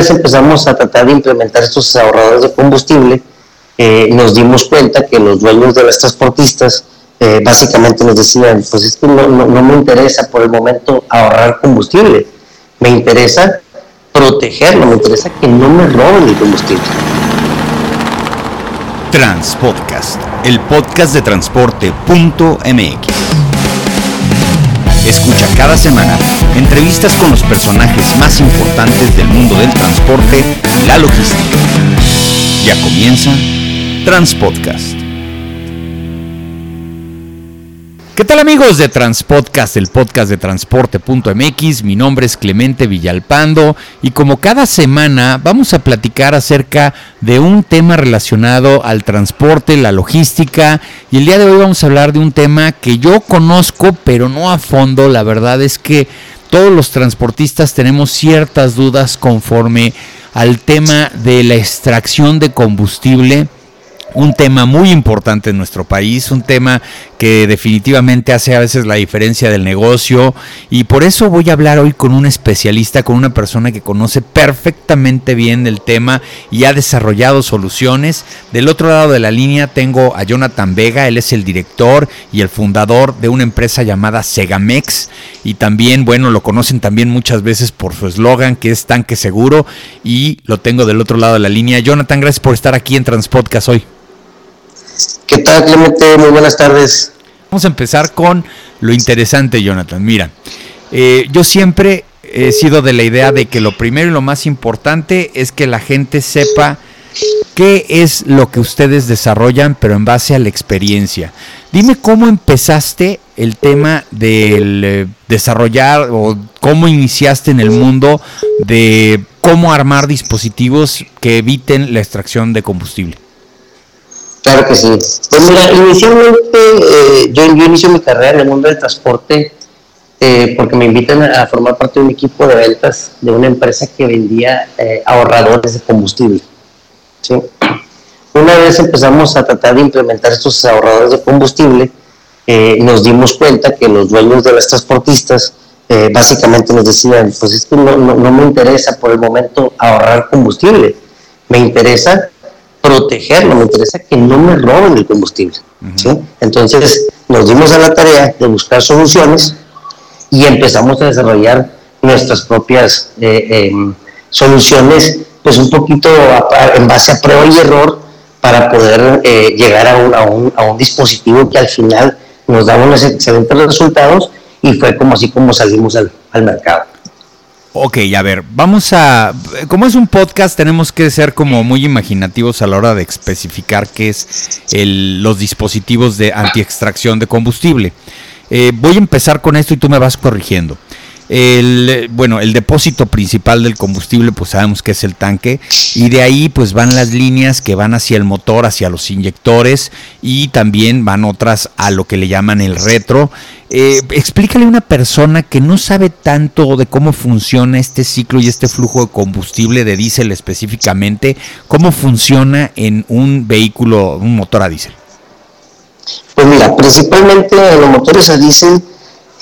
vez empezamos a tratar de implementar estos ahorradores de combustible, eh, nos dimos cuenta que los dueños de las transportistas eh, básicamente nos decían, pues es que no, no, me interesa por el momento ahorrar combustible, me interesa protegerlo, me interesa que no me roben el combustible. Transpodcast, el podcast de transporte.mx. Escucha cada semana entrevistas con los personajes más importantes del mundo del transporte y la logística. Ya comienza Transpodcast. ¿Qué tal amigos de Transpodcast, el podcast de transporte.mx? Mi nombre es Clemente Villalpando y como cada semana vamos a platicar acerca de un tema relacionado al transporte, la logística y el día de hoy vamos a hablar de un tema que yo conozco pero no a fondo. La verdad es que todos los transportistas tenemos ciertas dudas conforme al tema de la extracción de combustible un tema muy importante en nuestro país, un tema que definitivamente hace a veces la diferencia del negocio y por eso voy a hablar hoy con un especialista, con una persona que conoce perfectamente bien el tema y ha desarrollado soluciones. Del otro lado de la línea tengo a Jonathan Vega, él es el director y el fundador de una empresa llamada Segamex y también, bueno, lo conocen también muchas veces por su eslogan que es tanque seguro y lo tengo del otro lado de la línea. Jonathan, gracias por estar aquí en Transpodcast hoy. ¿Qué tal, Clemente? Muy buenas tardes. Vamos a empezar con lo interesante, Jonathan. Mira, eh, yo siempre he sido de la idea de que lo primero y lo más importante es que la gente sepa qué es lo que ustedes desarrollan, pero en base a la experiencia. Dime cómo empezaste el tema del eh, desarrollar o cómo iniciaste en el mundo de cómo armar dispositivos que eviten la extracción de combustible. Claro que sí. Pues mira, inicialmente eh, yo, inicio mi carrera en el mundo del transporte eh, porque me invitan a, formar parte de un equipo de ventas de una empresa que vendía eh, ahorradores de combustible. ¿sí? Una vez empezamos a tratar de implementar estos ahorradores de combustible, nos dimos cuenta que los dueños de las transportistas básicamente nos decían, pues es que no, no me interesa por el momento ahorrar combustible, me interesa protegerlo, me interesa que no me roben el combustible. Entonces nos dimos a la tarea de buscar soluciones y empezamos a desarrollar nuestras propias eh, em, soluciones, pues un poquito en base a prueba y error para poder eh, llegar a un, a, un, a un, dispositivo que al final nos daba unos excelentes resultados y fue como así como salimos al, al mercado. Ok, a ver, vamos a... Como es un podcast, tenemos que ser como muy imaginativos a la hora de especificar qué es los dispositivos de antiextracción de combustible. Eh, voy a empezar con esto y tú me vas corrigiendo. El, bueno, el depósito principal del combustible, pues sabemos que es el tanque, y de ahí pues van las líneas que van hacia el motor, hacia los inyectores, y también van otras a lo que le llaman el retro. Eh, explícale a una persona que no sabe tanto de cómo funciona este ciclo y este flujo de combustible de diésel específicamente, cómo funciona en un vehículo, un motor a diésel. Pues mira, principalmente en los motores a diésel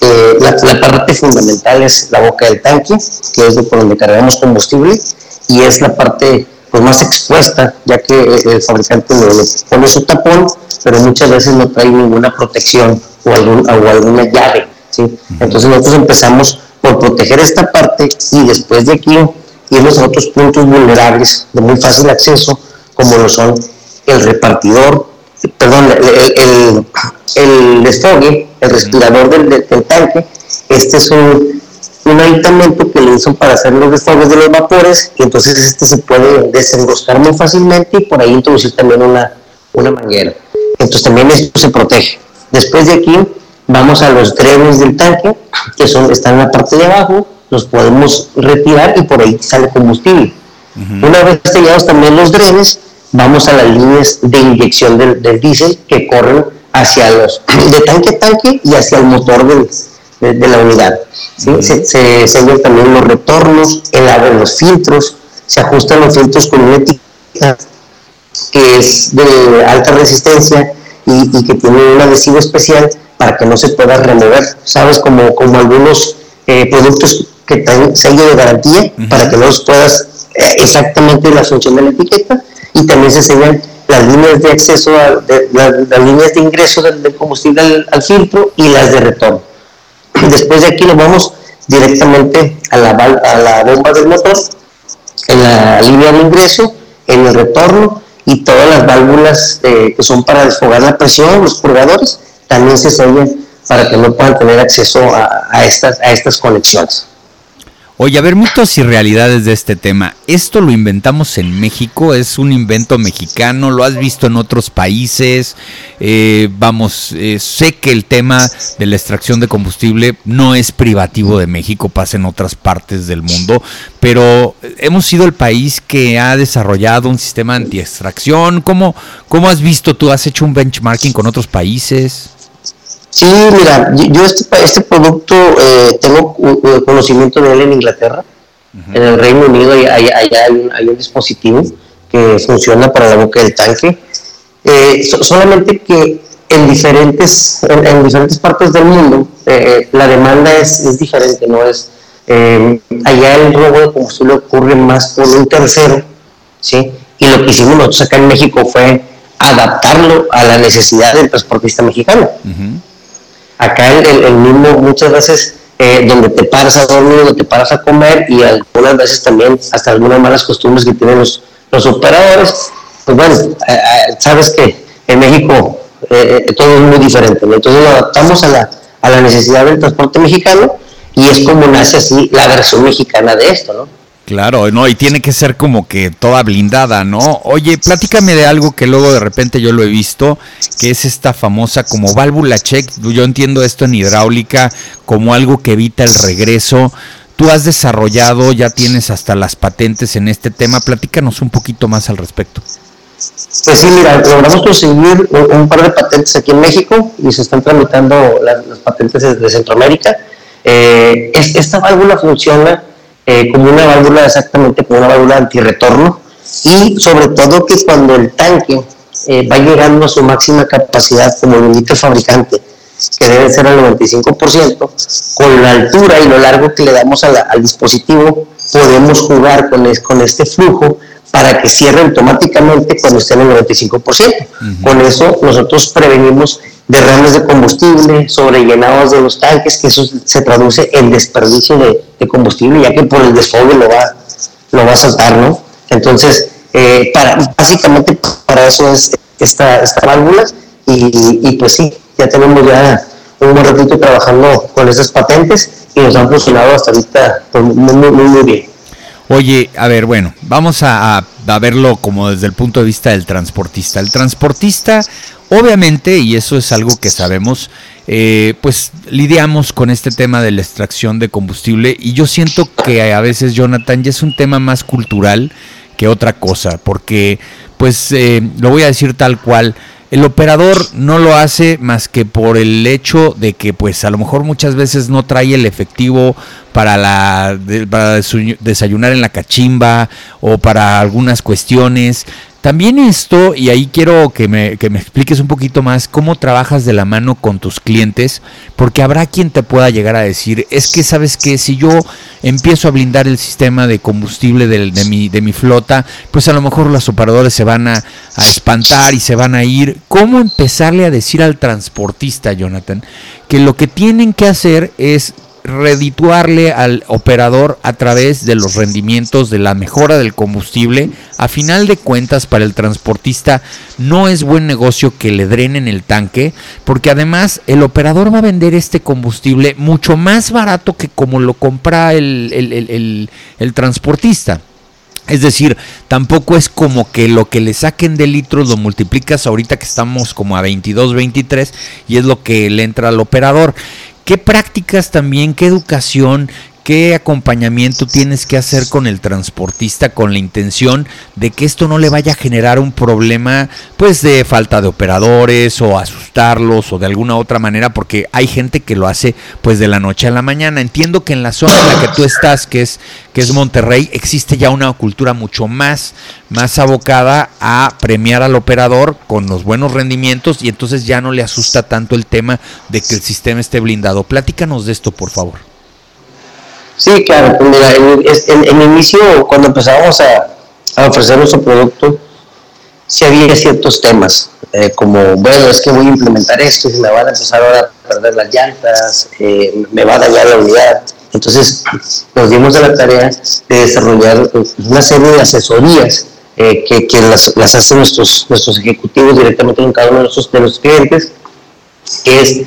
eh, la, parte fundamental es la boca del tanque, que es por donde cargamos combustible, y es la parte pues, más expuesta, ya que el fabricante le, pone su tapón, pero muchas veces no trae ninguna protección o, algún, o alguna llave. ¿sí? Entonces nosotros empezamos por proteger esta parte y después de aquí irnos a otros puntos vulnerables de muy fácil acceso, como lo son el repartidor, perdón, el, el, desfogue, el respirador del, tanque, este es un, un, aditamento que le usan para hacer los desfogues de los vapores, y entonces este se puede desenroscar muy fácilmente y por ahí introducir también una, una manguera. Entonces también esto se protege. Después de aquí vamos a los drenes del tanque, que son, están en la parte de abajo, los podemos retirar y por ahí sale combustible. Una vez sellados también los drenes, vamos a las líneas de inyección del, del diésel que corren hacia los, de tanque a tanque y hacia el motor de, la unidad. Se, se también los retornos, el abren los filtros, se ajustan los filtros con una etiqueta que es de alta resistencia y, que tiene un adhesivo especial para que no se pueda remover, ¿sabes? Como, como algunos eh, productos que traen sello de garantía para que no los puedas eh, exactamente la función de la etiqueta y también se sellan las líneas de acceso, de, las, líneas de ingreso del, combustible al, filtro y las de retorno. Después de aquí nos vamos directamente a la, a la bomba del motor, en la línea de ingreso, en el retorno y todas las válvulas eh, que son para desfogar la presión, los purgadores, también se sellan para que no puedan tener acceso a, estas, a estas conexiones. Oye, a ver, mitos y realidades de este tema. ¿Esto lo inventamos en México? ¿Es un invento mexicano? ¿Lo has visto en otros países? Eh, vamos, eh, sé que el tema de la extracción de combustible no es privativo de México, pasa en otras partes del mundo, pero hemos sido el país que ha desarrollado un sistema anti-extracción. ¿Cómo, ¿Cómo has visto tú? ¿Has hecho un benchmarking con otros países? Sí, mira, yo este, este producto eh, tengo conocimiento de él en Inglaterra, en el Reino Unido, allá, hay, un, dispositivo que funciona para la boca del tanque. Eh, solamente que en diferentes, en, diferentes partes del mundo eh, la demanda es, diferente, ¿no? Es, allá el robo de combustible ocurre más por un tercero, ¿sí? Y lo que hicimos nosotros acá en México fue adaptarlo a la necesidad del transportista mexicano. Acá el, el mismo, muchas veces, eh, donde te paras a dormir, donde te paras a comer y algunas veces también hasta algunas malas costumbres que tienen los, los operadores, pues bueno, eh, eh, sabes que en México todo es muy diferente, entonces lo adaptamos a la, a la necesidad del transporte mexicano y es como nace así la versión mexicana de esto, ¿no? Claro, no, y tiene que ser como que toda blindada, ¿no? Oye, platícame de algo que luego de repente yo lo he visto, que es esta famosa como válvula check. Yo entiendo esto en hidráulica como algo que evita el regreso. Tú has desarrollado, ya tienes hasta las patentes en este tema. Platícanos un poquito más al respecto. Pues sí, mira, logramos conseguir un, par de patentes aquí en México y se están tramitando las, patentes de, Centroamérica. Eh, esta válvula funciona eh, como una válvula exactamente como una válvula antirretorno. Y sobre todo que cuando el tanque eh, va llegando a su máxima capacidad como lo indica el fabricante, que debe ser al 95%, con la altura y lo largo que le damos al dispositivo, podemos jugar con, con este flujo para que cierre automáticamente cuando esté en el 95%. Con eso nosotros prevenimos derrames de combustible, sobrellenados de los tanques, que eso se traduce en desperdicio de, combustible, ya que por el desfogue lo va, lo va a saltar, ¿no? Entonces, eh, para, básicamente para eso es esta, esta válvula y, pues sí, ya tenemos ya un buen ratito trabajando con esas patentes y nos han funcionado hasta ahorita pues, muy, muy, muy bien. Oye, a ver, bueno, vamos a, verlo como desde el punto de vista del transportista. El transportista, obviamente, y eso es algo que sabemos, eh, pues lidiamos con este tema de la extracción de combustible y yo siento que a veces, Jonathan, ya es un tema más cultural que otra cosa, porque, pues, eh, lo voy a decir tal cual, el operador no lo hace más que por el hecho de que pues a lo mejor muchas veces no trae el efectivo para, la, para desayunar en la cachimba o para algunas cuestiones. También esto, y ahí quiero que me, que me, expliques un poquito más cómo trabajas de la mano con tus clientes, porque habrá quien te pueda llegar a decir, es que sabes que si yo empiezo a blindar el sistema de combustible de, mi, de mi flota, pues a lo mejor los operadores se van a, a espantar y se van a ir. ¿Cómo empezarle a decir al transportista, Jonathan, que lo que tienen que hacer es redituarle al operador a través de los rendimientos de la mejora del combustible, a final de cuentas para el transportista no es buen negocio que le drenen el tanque, porque además el operador va a vender este combustible mucho más barato que como lo compra el, el transportista. Es decir, tampoco es como que lo que le saquen de litros lo multiplicas ahorita que estamos como a 22, 23 y es lo que le entra al operador. ¿Qué prácticas también, qué educación, qué acompañamiento tienes que hacer con el transportista con la intención de que esto no le vaya a generar un problema pues de falta de operadores o asustarlos o de alguna otra manera porque hay gente que lo hace pues de la noche a la mañana. Entiendo que en la zona en la que tú estás, que es que es Monterrey, existe ya una cultura mucho más más abocada a premiar al operador con los buenos rendimientos y entonces ya no le asusta tanto el tema de que el sistema esté blindado. Platícanos de esto, por favor. Sí, claro, pues mira, en, en, inicio, cuando empezábamos a, ofrecer nuestro producto, sí había ciertos temas, eh, como, bueno, es que voy a implementar esto y me van a empezar ahora a perder las llantas, eh, me va a dañar la unidad. Entonces, nos dimos a la tarea de desarrollar una serie de asesorías eh, que, las, las, hacen nuestros, nuestros ejecutivos directamente con cada uno de nuestros, los clientes, que es,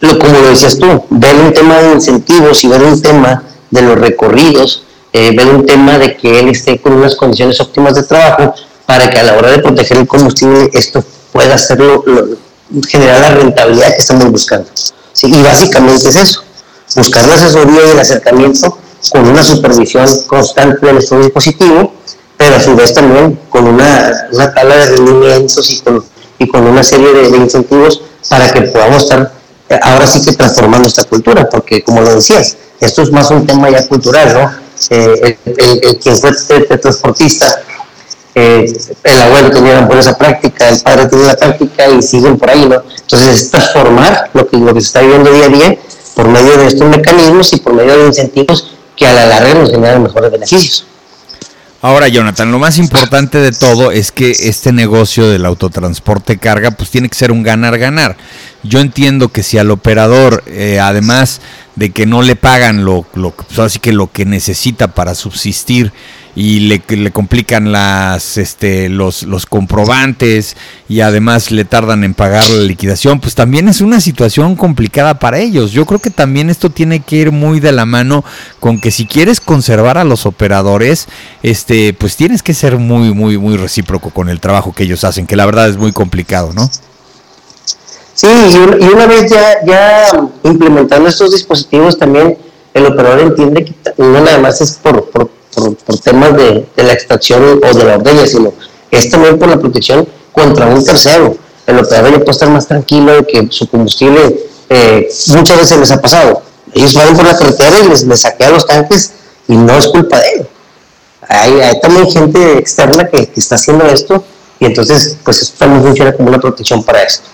lo, como lo decías tú, ver un tema de incentivos y ver un tema de los recorridos, eh, ver un tema de que él esté con unas condiciones óptimas de trabajo para que a la hora de proteger el combustible esto pueda hacerlo, generar la rentabilidad que estamos buscando. Y básicamente es eso, buscar la asesoría y el acercamiento con una supervisión constante de nuestro dispositivo, pero a su vez también con una, una tabla de rendimientos y con, y con una serie de, de incentivos para que podamos estar eh, ahora sí que transformando esta cultura, porque como lo decías, esto es más un tema ya cultural, ¿no? Eh, el, quien fue transportista, eh, el abuelo tenía una buena práctica, el padre tenía la práctica y siguen por ahí, ¿no? Entonces es transformar lo que, lo que se está viviendo día a día por medio de estos mecanismos y por medio de incentivos que a la larga nos generan mejores beneficios. Ahora, Jonathan, lo más importante de todo es que este negocio del autotransporte carga, pues tiene que ser un ganar-ganar. Yo entiendo que si al operador, eh, además de que no le pagan lo, lo, pues así que lo que necesita para subsistir y le, le complican las, este, los, los comprobantes y además le tardan en pagar la liquidación, pues también es una situación complicada para ellos. Yo creo que también esto tiene que ir muy de la mano con que si quieres conservar a los operadores, este, pues tienes que ser muy, muy, muy recíproco con el trabajo que ellos hacen, que la verdad es muy complicado, ¿no? Sí, y una, vez ya, ya implementando estos dispositivos también el operador entiende que no nada más es por, por, por, temas de, de, la extracción o de la ordeña, sino es también por la protección contra un tercero. El operador ya puede estar más tranquilo de que su combustible eh, muchas veces les ha pasado. Ellos van por la carretera y les, les saquean los tanques y no es culpa de ellos. Hay, hay también gente externa que, que, está haciendo esto y entonces pues esto también funciona como una protección para esto.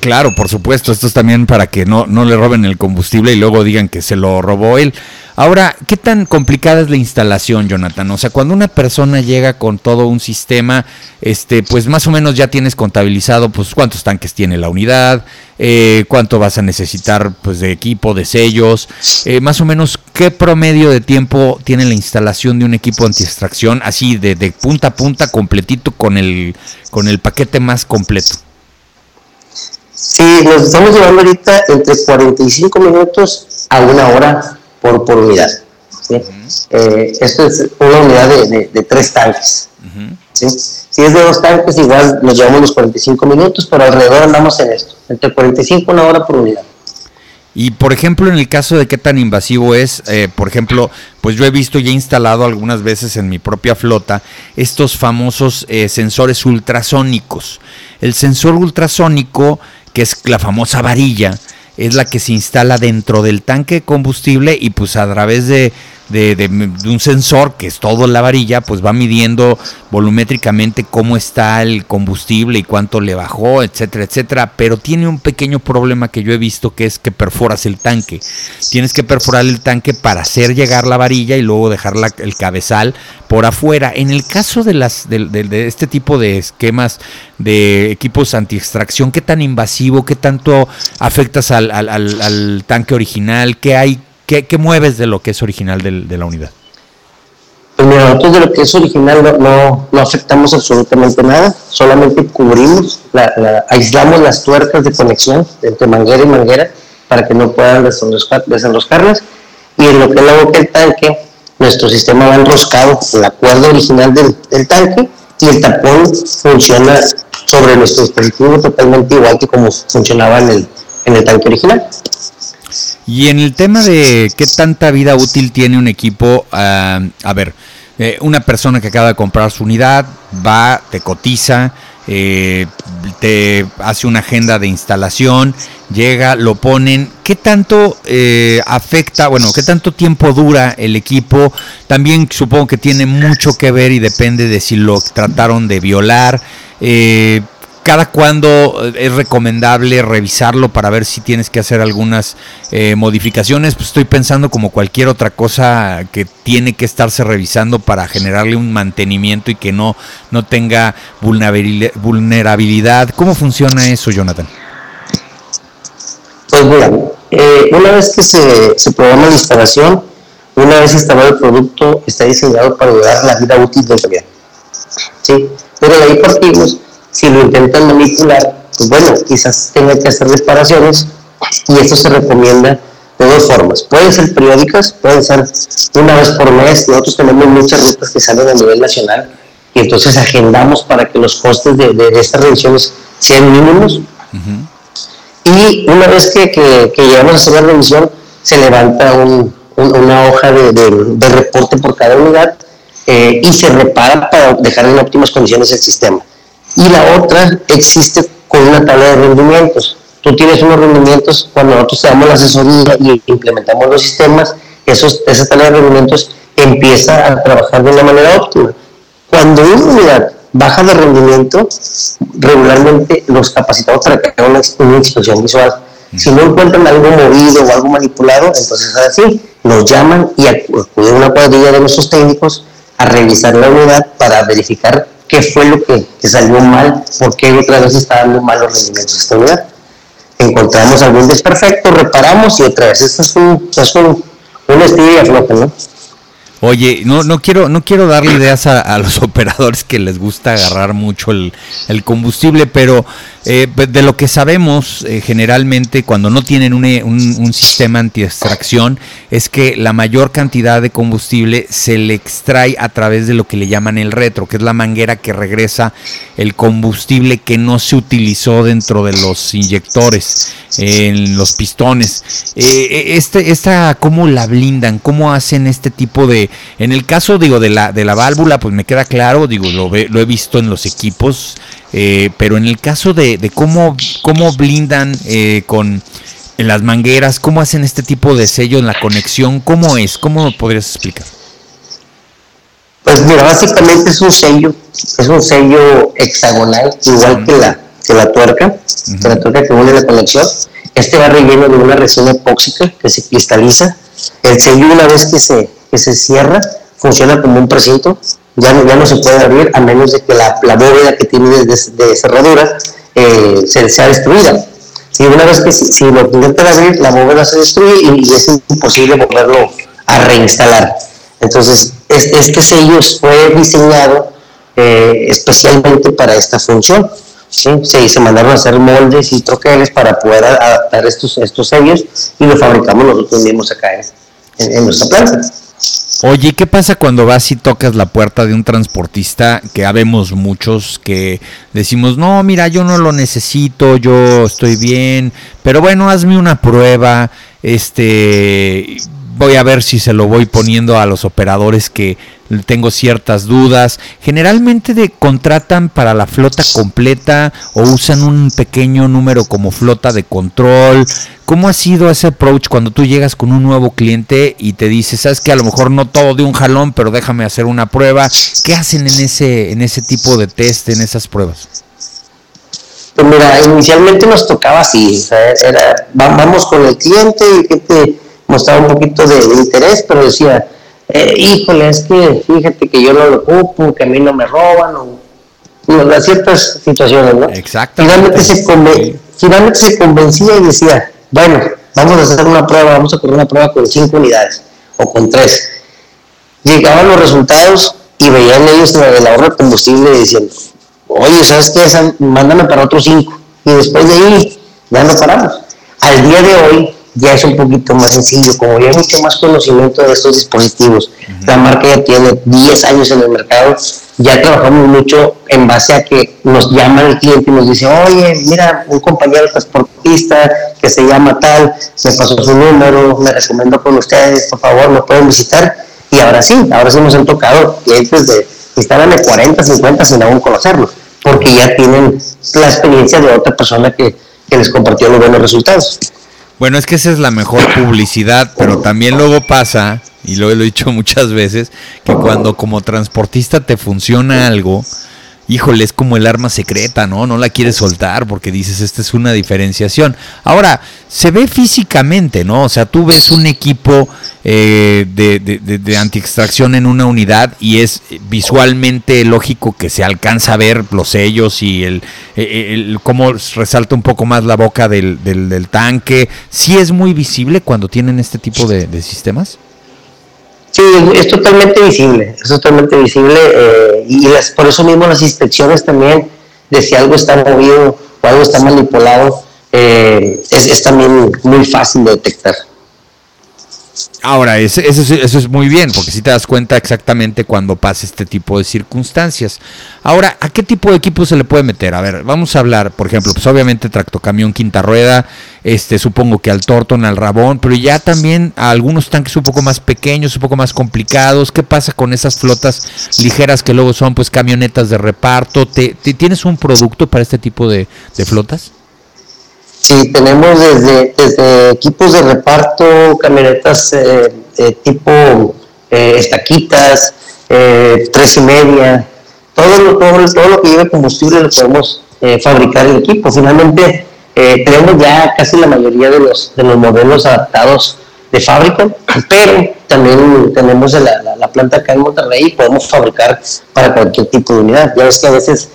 Claro, por supuesto, esto es también para que no, no le roben el combustible y luego digan que se lo robó él. Ahora, ¿qué tan complicada es la instalación, Jonathan? O sea, cuando una persona llega con todo un sistema, este, pues más o menos ya tienes contabilizado, pues cuántos tanques tiene la unidad, eh, cuánto vas a necesitar, pues de equipo, de sellos, eh, más o menos qué promedio de tiempo tiene la instalación de un equipo anti-extracción, así de, de punta a punta, completito con el, con el paquete más completo. Sí, nos estamos llevando ahorita entre 45 minutos a una hora por, por unidad. Eh, esto es una unidad de, de, tres tanques. Si es de dos tanques, igual nos llevamos los 45 minutos, pero alrededor andamos en esto, entre 45 y una hora por unidad. Y por ejemplo, en el caso de qué tan invasivo es, eh, por ejemplo, pues yo he visto y he instalado algunas veces en mi propia flota estos famosos eh, sensores ultrasónicos. El sensor ultrasónico que es la famosa varilla, es la que se instala dentro del tanque de combustible y pues a través de de, un sensor que es todo la varilla, pues va midiendo volumétricamente cómo está el combustible y cuánto le bajó, etcétera, etcétera. Pero tiene un pequeño problema que yo he visto que es que perforas el tanque. Tienes que perforar el tanque para hacer llegar la varilla y luego dejar el cabezal por afuera. En el caso de, las, de, este tipo de esquemas de equipos anti-extracción, ¿qué tan invasivo, qué tanto afectas al, al, al tanque original? ¿Qué hay ¿Qué, mueves de lo que es original de, la unidad? Pues nosotros de lo que es original no, no, afectamos absolutamente nada, solamente cubrimos, aislamos las tuercas de conexión entre manguera y manguera para que no puedan desenroscarlas. Y en lo que es la boca del tanque, nuestro sistema va enroscado con la cuerda original del, tanque y el tapón funciona sobre nuestro dispositivo totalmente igual que como funcionaba en el, en el tanque original. Y en el tema de qué tanta vida útil tiene un equipo, ah, a ver, eh, una persona que acaba de comprar su unidad va, te cotiza, eh, te hace una agenda de instalación, llega, lo ponen. ¿Qué tanto eh, afecta, bueno, qué tanto tiempo dura el equipo? También supongo que tiene mucho que ver y depende de si lo trataron de violar. Cada cuándo es recomendable revisarlo para ver si tienes que hacer algunas eh, modificaciones. Pues estoy pensando como cualquier otra cosa que tiene que estarse revisando para generarle un mantenimiento y que no, no tenga vulnerabilidad. ¿Cómo funciona eso, Jonathan? Pues mira, eh, una vez que se, se programa la instalación, una vez instalado el producto, está diseñado para durar la vida útil del bien. ¿Sí? Pero de ahí partimos, si lo intentan manipular, pues bueno, quizás tenga que hacer reparaciones y esto se recomienda de dos formas. Pueden ser periódicas, pueden ser una vez por mes. Nosotros tenemos muchas rutas que salen a nivel nacional y entonces agendamos para que los costes de, estas revisiones sean mínimos. Y una vez que, que, que, llegamos a hacer la revisión, se levanta un, una hoja de, de, reporte por cada unidad eh, y se repara para dejar en óptimas condiciones el sistema. Y la otra existe con una tabla de rendimientos. Tú tienes unos rendimientos cuando nosotros te damos la asesoría y implementamos los sistemas, esos, esa tabla de rendimientos empieza a trabajar de una manera óptima. Cuando una unidad baja de rendimiento, regularmente los capacitamos para que hagan una, inspección visual. Si no encuentran algo movido o algo manipulado, entonces así, nos llaman y acude una cuadrilla de nuestros técnicos a revisar la unidad para verificar qué fue lo que, salió mal, por qué otra vez está dando malos rendimientos esta unidad. Encontramos algún desperfecto, reparamos y otra vez. Esto es un, es un, un estilo de ¿no? Oye, no, no quiero, no quiero darle ideas a, los operadores que les gusta agarrar mucho el, combustible, pero eh, pues, de lo que sabemos eh, generalmente cuando no tienen un, un, un, sistema anti-extracción es que la mayor cantidad de combustible se le extrae a través de lo que le llaman el retro, que es la manguera que regresa el combustible que no se utilizó dentro de los inyectores, en los pistones. Eh, este, esta, ¿Cómo la blindan? ¿Cómo hacen este tipo de en el caso, digo, de la, de la válvula, pues me queda claro, digo, lo, lo he visto en los equipos, eh, pero en el caso de, de cómo, cómo blindan eh, con en las mangueras, cómo hacen este tipo de sello en la conexión, ¿cómo es? ¿Cómo lo podrías explicar? Pues mira, básicamente es un sello, es un sello hexagonal, igual que la, que la tuerca, que la tuerca que une la conexión. Este va relleno de una resina epóxica que se cristaliza. El sello una vez que se, se cierra, funciona como un precinto, ya no, ya no se puede abrir a menos de que la, la bóveda que tiene de, cerradura eh, se, sea destruida. Y una vez que si, lo intentan abrir, la bóveda se destruye y, es imposible volverlo a reinstalar. Entonces, este, este sello fue diseñado eh, especialmente para esta función. ¿sí? Se, se, mandaron a hacer moldes y troqueles para poder adaptar estos, estos sellos y lo fabricamos nosotros mismos acá en, en nuestra planta. Oye, ¿qué pasa cuando vas y tocas la puerta de un transportista? Que habemos muchos que decimos, no, mira, yo no lo necesito, yo estoy bien, pero bueno, hazme una prueba, este, voy a ver si se lo voy poniendo a los operadores que tengo ciertas dudas. Generalmente contratan para la flota completa o usan un pequeño número como flota de control. ¿Cómo ha sido ese approach cuando tú llegas con un nuevo cliente y te dice, sabes que a lo mejor no todo de un jalón, pero déjame hacer una prueba? ¿Qué hacen en ese, en ese tipo de test, en esas pruebas? Pues mira, inicialmente nos tocaba así, era, vamos con el cliente y el cliente mostraba un poquito de, interés, pero decía, eh, híjole, es que fíjate que yo no lo ocupo, que a mí no me roban, o, ciertas situaciones, ¿no? Finalmente se, finalmente se convencía y decía, bueno, vamos a hacer una prueba, vamos a correr una prueba con cinco unidades o con tres. Llegaban los resultados y veían ellos el ahorro de combustible y decían, oye, ¿sabes qué? Mándame para otros cinco. Y después de ahí ya no paramos. Al día de hoy ya es un poquito más sencillo, como ya hay mucho más conocimiento de estos dispositivos. La marca ya tiene 10 años en el mercado, ya trabajamos mucho en base a que nos llama el cliente y nos dice, oye, mira, un compañero transportista que se llama tal, me pasó su número, me recomiendo con ustedes, por favor, me pueden visitar. Y ahora sí, ahora sí nos han tocado clientes de estaban de 40, 50 sin aún conocerlos, porque ya tienen la experiencia de otra persona que, que les compartió los buenos resultados. Bueno, es que esa es la mejor publicidad, pero también luego pasa, y lo he dicho muchas veces, que cuando como transportista te funciona algo, híjole, es como el arma secreta, ¿no? No la quieres soltar porque dices, esta es una diferenciación. Ahora, se ve físicamente, ¿no? O sea, tú ves un equipo eh, de, de, de, anti-extracción en una unidad y es visualmente lógico que se alcanza a ver los sellos y el, el, cómo resalta un poco más la boca del, del, tanque. ¿Sí es muy visible cuando tienen este tipo de, sistemas? Sí, es totalmente visible, es totalmente visible eh, y por eso mismo las inspecciones también de si algo está movido o algo está manipulado eh, es, también muy fácil de detectar. Ahora, eso, es muy bien, porque si te das cuenta exactamente cuando pasa este tipo de circunstancias. Ahora, ¿a qué tipo de equipo se le puede meter? A ver, vamos a hablar, por ejemplo, pues obviamente tractocamión quinta rueda, este, supongo que al Torton, al Rabón, pero ya también a algunos tanques un poco más pequeños, un poco más complicados. ¿Qué pasa con esas flotas ligeras que luego son pues camionetas de reparto? ¿Te, tienes un producto para este tipo de flotas? Sí, tenemos desde, desde equipos de reparto, camionetas eh, tipo eh, estaquitas, eh, tres y media, todo lo, todo, lo que lleve combustible lo podemos fabricar el equipo. Finalmente, tenemos ya casi la mayoría de los, de los modelos adaptados de fábrica, pero también tenemos la, la planta acá en Monterrey y podemos fabricar para cualquier tipo de unidad. Ya ves que a veces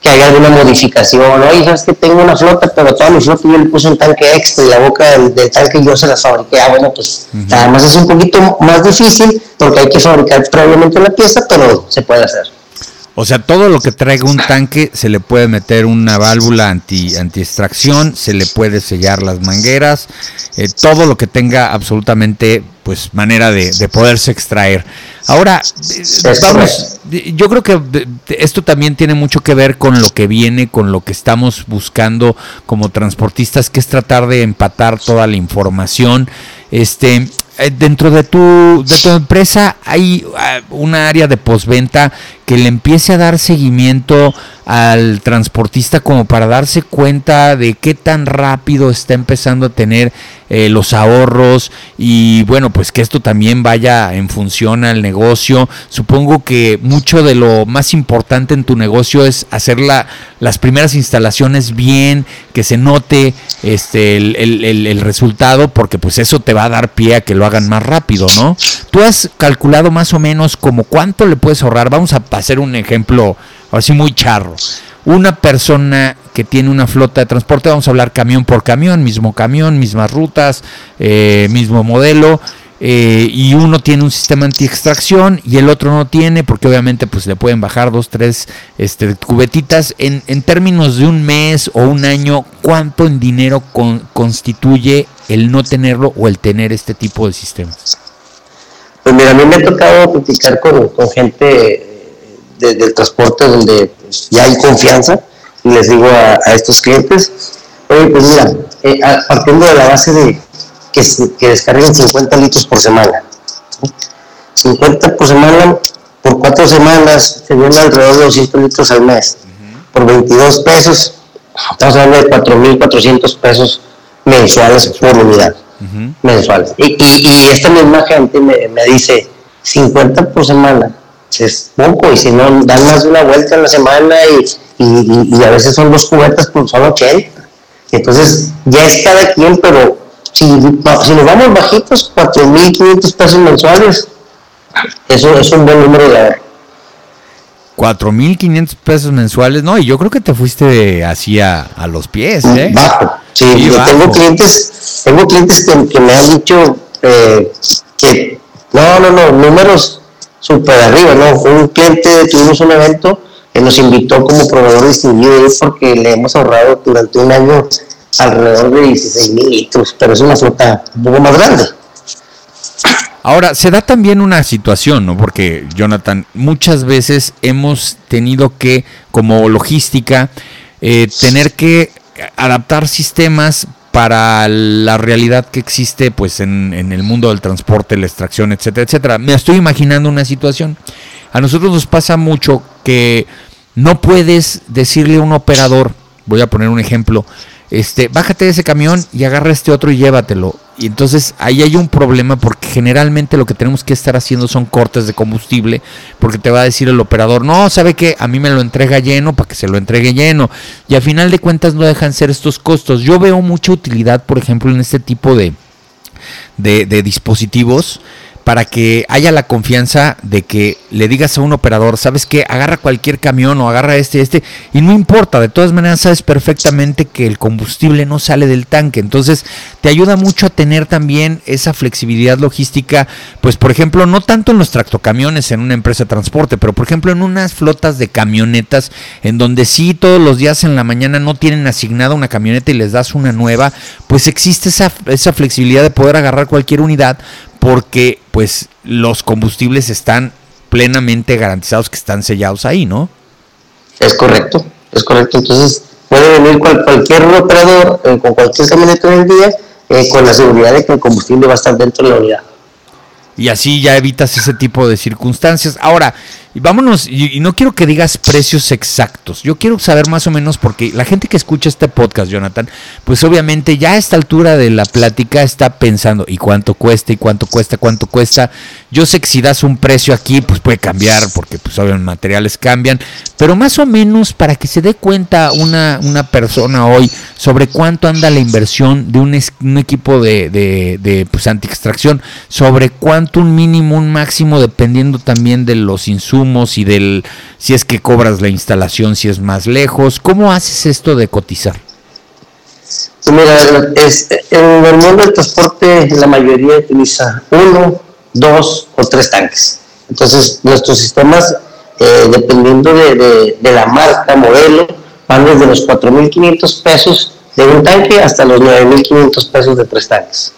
que haya alguna modificación. Oye, sabes que tengo una flota, pero toda mi flota yo le puse un tanque extra y la boca del, tanque yo se la fabriqué. Ah, bueno, pues además es un poquito más difícil porque hay que fabricar previamente la pieza, pero se puede hacer. O sea, todo lo que traiga un tanque se le puede meter una válvula anti, anti extracción, se le puede sellar las mangueras, eh, todo lo que tenga absolutamente pues manera de, de poderse extraer. Ahora, vamos, yo creo que esto también tiene mucho que ver con lo que viene, con lo que estamos buscando como transportistas, que es tratar de empatar toda la información. Este, eh, dentro de tu, de tu empresa hay ah, una área de postventa que le empiece a dar seguimiento al transportista como para darse cuenta de qué tan rápido está empezando a tener eh, los ahorros y bueno pues que esto también vaya en función al negocio. Supongo que mucho de lo más importante en tu negocio es hacer las primeras instalaciones bien que se note este el, el resultado porque pues eso te va a dar pie a que lo hagan más rápido no tú has calculado más o menos como cuánto le puedes ahorrar vamos a hacer un ejemplo así muy charro. Una persona que tiene una flota de transporte, vamos a hablar camión por camión, mismo camión, mismas rutas, eh, mismo modelo, eh, y uno tiene un sistema anti-extracción y el otro no tiene, porque obviamente pues le pueden bajar dos, tres este, cubetitas. En, en términos de un mes o un año, ¿cuánto en dinero constituye el no tenerlo o el tener este tipo de sistemas? Pues mira, a mí me ha tocado platicar con, con gente del transporte donde ya hay confianza y les digo a, estos clientes, oye, pues mira, eh, partiendo de la base de que, que descarguen 50 litros por semana, 50 por semana, por cuatro semanas se vienen alrededor de 200 litros al mes, por 22 pesos, estamos hablando de 4.400 pesos mensuales por unidad, mensuales. Y, y, esta misma gente me, me dice, 50 por semana, es poco, y si no, dan más de una vuelta en la semana y, y, a veces son dos cubetas por solo 80. Entonces, ya es cada quien, pero si, si nos vamos bajitos, 4.500 pesos mensuales, eso es un buen número de ahorro. 4.500 pesos mensuales, no, y yo creo que te fuiste así a, a los pies, ¿eh? Bajo, sí, tengo clientes, tengo clientes que, que me han dicho eh, que, no, no, no, números súper arriba, ¿no? Un cliente, tuvimos un evento que nos invitó como proveedor distinguido porque le hemos ahorrado durante un año alrededor de 16 mil litros, pero es una flota un poco más grande. Ahora, se da también una situación, ¿no? Porque, Jonathan, muchas veces hemos tenido que, como logística, eh, tener que adaptar sistemas para la realidad que existe pues en, el mundo del transporte, la extracción, etcétera, etcétera. Me estoy imaginando una situación. A nosotros nos pasa mucho que no puedes decirle a un operador, voy a poner un ejemplo, este, bájate de ese camión y agarra este otro y llévatelo. Y entonces ahí hay un problema porque generalmente lo que tenemos que estar haciendo son cortes de combustible, porque te va a decir el operador, no, sabe que a mí me lo entrega lleno para que se lo entregue lleno. Y a final de cuentas no dejan ser estos costos. Yo veo mucha utilidad, por ejemplo, en este tipo de, de, de dispositivos para que haya la confianza de que le digas a un operador, sabes que agarra cualquier camión o agarra este, este, y no importa, de todas maneras sabes perfectamente que el combustible no sale del tanque, entonces te ayuda mucho a tener también esa flexibilidad logística, pues por ejemplo, no tanto en los tractocamiones en una empresa de transporte, pero por ejemplo en unas flotas de camionetas en donde sí todos los días en la mañana no tienen asignada una camioneta y les das una nueva, pues existe esa, esa flexibilidad de poder agarrar cualquier unidad porque pues los combustibles están plenamente garantizados que están sellados ahí, ¿no? Es correcto, es correcto. Entonces puede venir cualquier operador eh, con cualquier camioneta del día eh, con la seguridad de que el combustible va a estar dentro de la unidad. Y así ya evitas ese tipo de circunstancias. Ahora, y vámonos, y, no quiero que digas precios exactos, yo quiero saber más o menos porque la gente que escucha este podcast, Jonathan, pues obviamente ya a esta altura de la plática está pensando, ¿y cuánto cuesta? ¿Y cuánto cuesta? ¿Cuánto cuesta? Yo sé que si das un precio aquí, pues puede cambiar porque pues obviamente materiales cambian, pero más o menos para que se dé cuenta una, una persona hoy sobre cuánto anda la inversión de un, un equipo de, de, de pues, anti-extracción, sobre cuánto un mínimo, un máximo, dependiendo también de los insumos y del si es que cobras la instalación, si es más lejos. ¿Cómo haces esto de cotizar? Pues mira, es, en el mundo del transporte la mayoría utiliza uno, dos o tres tanques. Entonces nuestros sistemas, eh, dependiendo de, la marca, modelo, van desde los 4.500 pesos de un tanque hasta los 9.500 pesos de tres tanques.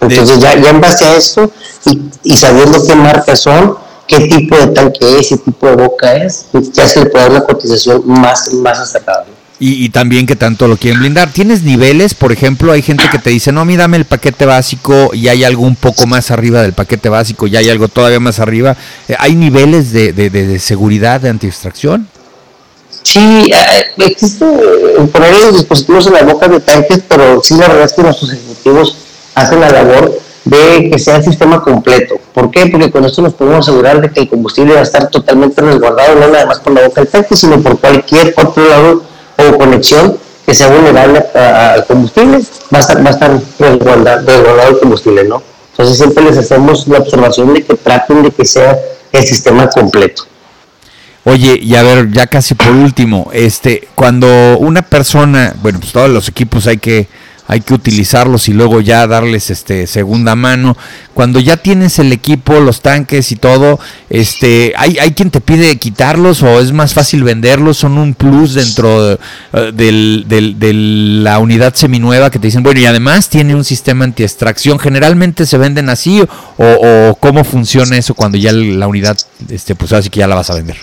Entonces ya, ya en base a esto y, y sabiendo qué marcas son, qué tipo de tanque es, qué tipo de boca es, ya se le puede dar una cotización más, más acertada. Y, y, también que tanto lo quieren blindar. ¿Tienes niveles? Por ejemplo, hay gente que te dice, no, mí dame el paquete básico y hay algo un poco más arriba del paquete básico y hay algo todavía más arriba. Eh, ¿Hay niveles de, de, de, seguridad, de anti-extracción? Sí, eh, existe poner los dispositivos en la boca de tanques, pero sí la verdad es que nuestros ejecutivos hacen la labor de que sea el sistema completo. ¿Por qué? Porque con esto nos podemos asegurar de que el combustible va a estar totalmente resguardado, no nada más por la boca del tanque, sino por cualquier otro lado o conexión que sea vulnerable al combustible, va a estar, va a estar resguardado, el combustible, ¿no? Entonces siempre les hacemos la observación de que traten de que sea el sistema completo. Oye, y a ver, ya casi por último, este, cuando una persona, bueno, pues todos los equipos hay que hay que utilizarlos y luego ya darles este segunda mano. Cuando ya tienes el equipo, los tanques y todo, este, hay, hay quien te pide quitarlos o es más fácil venderlos, son un plus dentro de, eh, de la unidad seminueva que te dicen, bueno, y además tiene un sistema anti-extracción. Generalmente se venden así o, o, cómo funciona eso cuando ya la unidad, este, pues así que ya la vas a vender.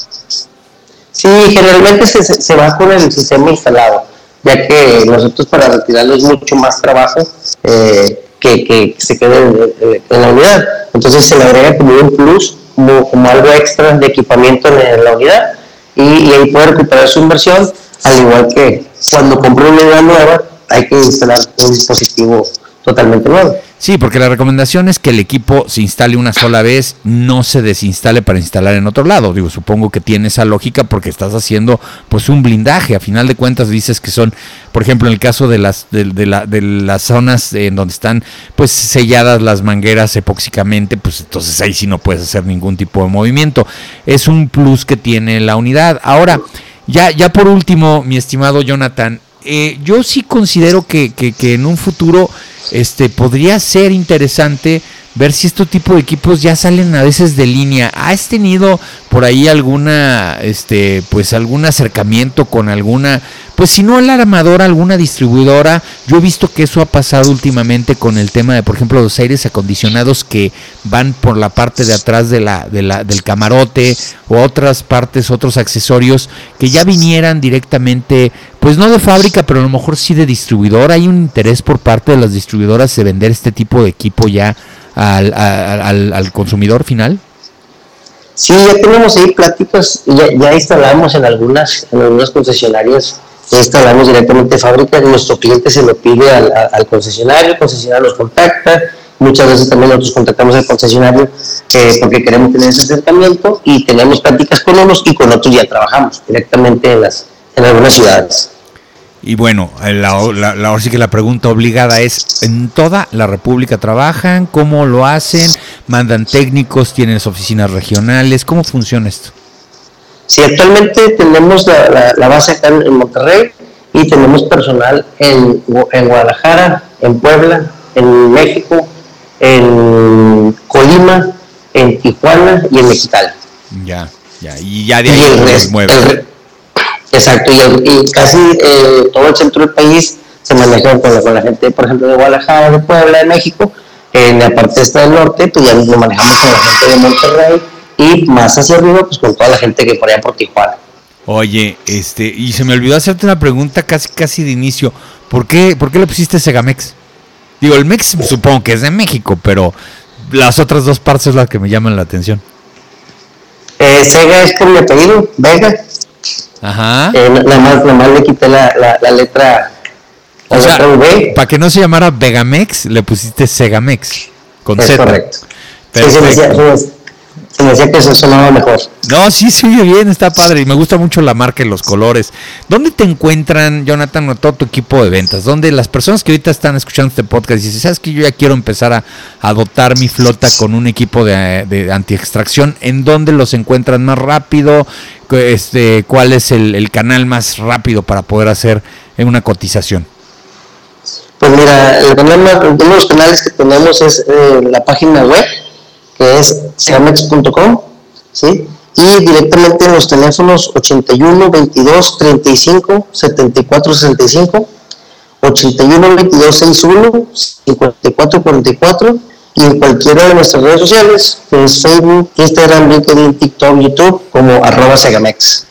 Sí, generalmente se, se va con el sistema instalado ya que nosotros para retirarlo es mucho más trabajo eh, que, que, se quede en, la unidad. Entonces se le agrega como un plus, como, como algo extra de equipamiento en, la unidad y, y, ahí puede recuperar su inversión, al igual que cuando compré una unidad nueva hay que instalar un dispositivo totalmente nuevo. Sí, porque la recomendación es que el equipo se instale una sola vez, no se desinstale para instalar en otro lado. Digo, supongo que tiene esa lógica porque estás haciendo pues un blindaje. A final de cuentas dices que son, por ejemplo, en el caso de las de, la, de las zonas en donde están pues selladas las mangueras epóxicamente, pues entonces ahí sí no puedes hacer ningún tipo de movimiento. Es un plus que tiene la unidad. Ahora, ya ya por último, mi estimado Jonathan, eh, yo sí considero que, que, que en un futuro este podría ser interesante ver si este tipo de equipos ya salen a veces de línea. ¿Has tenido por ahí alguna, este, pues algún acercamiento con alguna, pues si no la armadora, alguna distribuidora? Yo he visto que eso ha pasado últimamente con el tema de, por ejemplo, los aires acondicionados que van por la parte de atrás de la, de la, del camarote o otras partes, otros accesorios que ya vinieran directamente, pues no de fábrica, pero a lo mejor sí de distribuidor. Hay un interés por parte de las distribuidoras de vender este tipo de equipo ya al, al, al consumidor final? Sí, ya tenemos ahí pláticas, ya, ya instalamos en algunas, en algunas concesionarias instalamos directamente fábrica, nuestro cliente se lo pide al, concesionario, el concesionario nos contacta, muchas veces también nosotros contactamos al concesionario eh, porque queremos tener ese acercamiento y tenemos prácticas con unos y con otros ya trabajamos directamente en, las, en algunas ciudades. Y bueno, la, la, ahora sí que la pregunta obligada es, ¿en toda la República trabajan? ¿Cómo lo hacen? ¿Mandan técnicos? ¿Tienen oficinas regionales? ¿Cómo funciona esto? Sí, actualmente tenemos la, base acá en, Monterrey y tenemos personal en, en Guadalajara, en Puebla, en México, en Colima, en Tijuana y en Mexicali. Ya, ya, y ya de ahí se mueve. Exacto, y, casi eh, todo el centro del país se maneja con la, gente, por ejemplo, de Guadalajara, de Puebla, de México. En la parte esta del norte, pues ya lo manejamos con la gente de Monterrey y más hacia arriba, pues con toda la gente que por allá por Tijuana. Oye, este, y se me olvidó hacerte una pregunta casi casi de inicio. ¿Por qué, por qué le pusiste Segamex? Digo, el Mex supongo que es de México, pero las otras dos partes es la que me llaman la atención. Eh, Sega es por mi apellido, Vega. Ajá. Eh, nada, más, nada más le quité la, la, letra. o sea, para que no se llamara Vegamex, le pusiste Segamex. Con es Z. correcto. Sí, se me decía que eso sonaba mejor. No, sí, se oye bien, está padre. Y me gusta mucho la marca y los colores. ¿Dónde te encuentran, Jonathan, o todo tu equipo de ventas? ¿Dónde las personas que ahorita están escuchando este podcast y dicen, sabes que yo ya quiero empezar a, adoptar mi flota con un equipo de, de anti-extracción? ¿En dónde los encuentran más rápido? Este, ¿Cuál es el, canal más rápido para poder hacer una cotización? Pues mira, el canal uno de los canales que tenemos es eh, la página web que es seamex.com, ¿sí? Y directamente en los teléfonos 81 22 35 74 65, 81 22 61 54 44 y en cualquiera de nuestras redes sociales, que es Facebook, Instagram, LinkedIn, TikTok, YouTube, como arroba Segamex.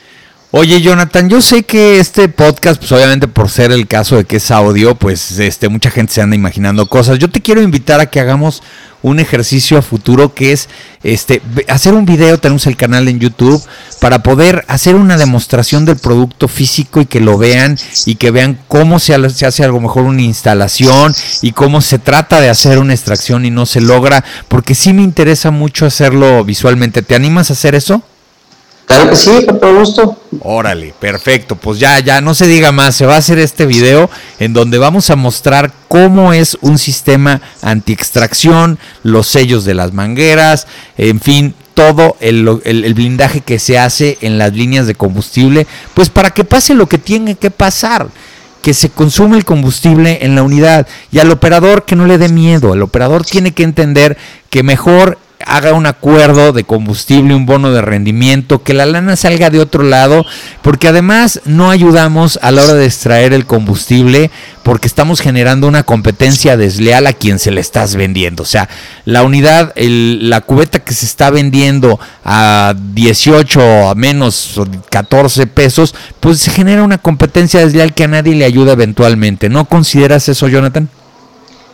Oye, Jonathan, yo sé que este podcast, pues obviamente por ser el caso de que es audio, pues este, mucha gente se anda imaginando cosas. Yo te quiero invitar a que hagamos un ejercicio a futuro que es este hacer un video, tenemos el canal en YouTube, para poder hacer una demostración del producto físico y que lo vean y que vean cómo se, se hace a lo mejor una instalación y cómo se trata de hacer una extracción y no se logra, porque sí me interesa mucho hacerlo visualmente. ¿Te animas a hacer eso? Sí, con todo gusto. Órale, perfecto. Pues ya, ya no se diga más. Se va a hacer este video en donde vamos a mostrar cómo es un sistema anti-extracción, los sellos de las mangueras, en fin, todo el, el, blindaje que se hace en las líneas de combustible, pues para que pase lo que tiene que pasar que se consume el combustible en la unidad y al operador que no le dé miedo, el operador tiene que entender que mejor haga un acuerdo de combustible, un bono de rendimiento, que la lana salga de otro lado, porque además no ayudamos a la hora de extraer el combustible, porque estamos generando una competencia desleal a quien se le estás vendiendo. O sea, la unidad, la cubeta que se está vendiendo a 18 a menos 14 pesos, pues se genera una competencia desleal que a nadie le ayuda eventualmente. ¿No consideras eso, Jonathan?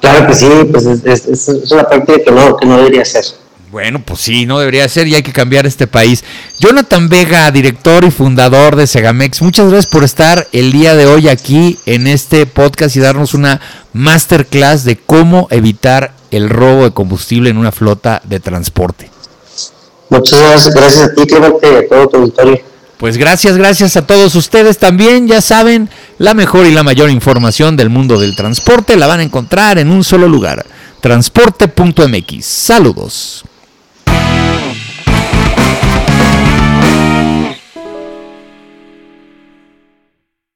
Claro que sí, pues es, es una práctica que no, que no debería ser. Bueno, pues sí, no debería ser y hay que cambiar este país. Jonathan Vega, director y fundador de Segamex, muchas gracias por estar el día de hoy aquí en este podcast y darnos una masterclass de cómo evitar el robo de combustible en una flota de transporte. Muchas gracias, gracias a ti, Clemente, y a todo tu auditorio. Pues gracias, gracias a todos ustedes también. Ya saben, la mejor y la mayor información del mundo del transporte la van a encontrar en un solo lugar, transporte.mx. Saludos. Thank you.